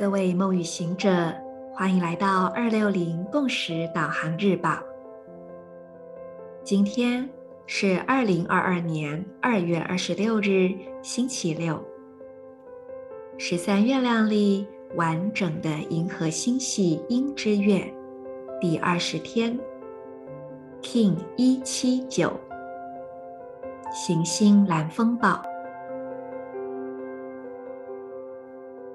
各位梦与行者，欢迎来到二六零共识导航日报。今天是二零二二年二月二十六日，星期六。十三月亮历完整的银河星系鹰之月第二十天，King 一七九，行星蓝风暴。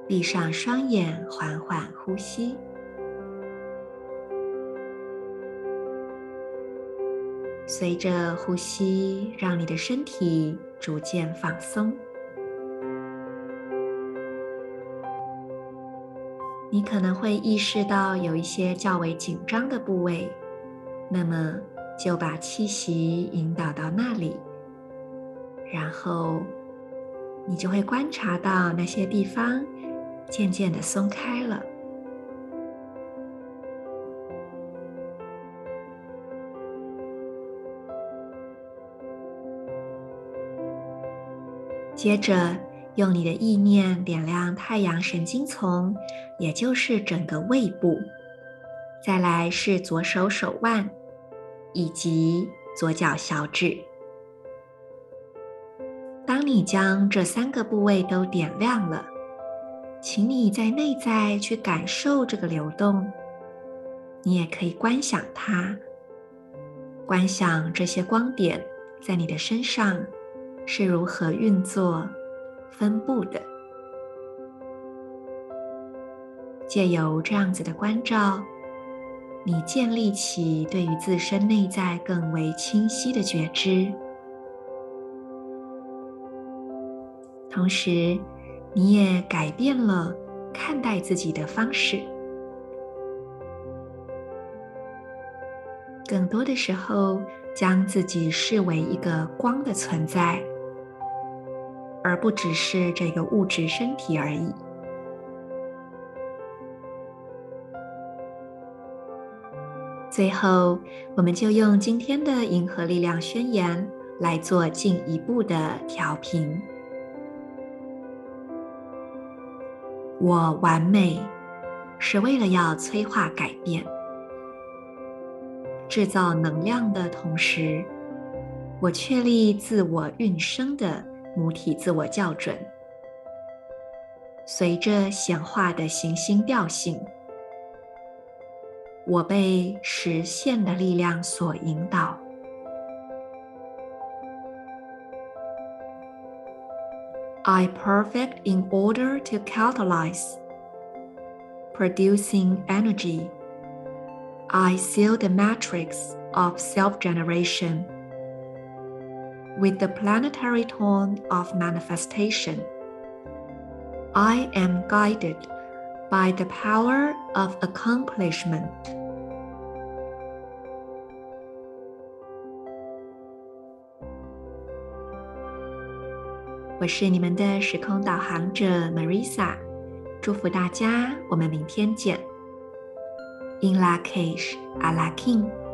闭上双眼，缓缓呼吸。随着呼吸，让你的身体逐渐放松。你可能会意识到有一些较为紧张的部位，那么就把气息引导到那里，然后你就会观察到那些地方。渐渐的松开了。接着，用你的意念点亮太阳神经丛，也就是整个胃部。再来是左手手腕，以及左脚小指。当你将这三个部位都点亮了。请你在内在去感受这个流动，你也可以观想它，观想这些光点在你的身上是如何运作、分布的。借由这样子的关照，你建立起对于自身内在更为清晰的觉知，同时，你也改变了看待自己的方式，更多的时候将自己视为一个光的存在，而不只是这个物质身体而已。最后，我们就用今天的银河力量宣言来做进一步的调频。我完美，是为了要催化改变，制造能量的同时，我确立自我运生的母体自我校准。随着显化的行星调性，我被实现的力量所引导。I perfect in order to catalyze, producing energy. I seal the matrix of self-generation with the planetary tone of manifestation. I am guided by the power of accomplishment. 我是你们的时空导航者 Marisa，祝福大家，我们明天见。In La Cage, Ala K'in。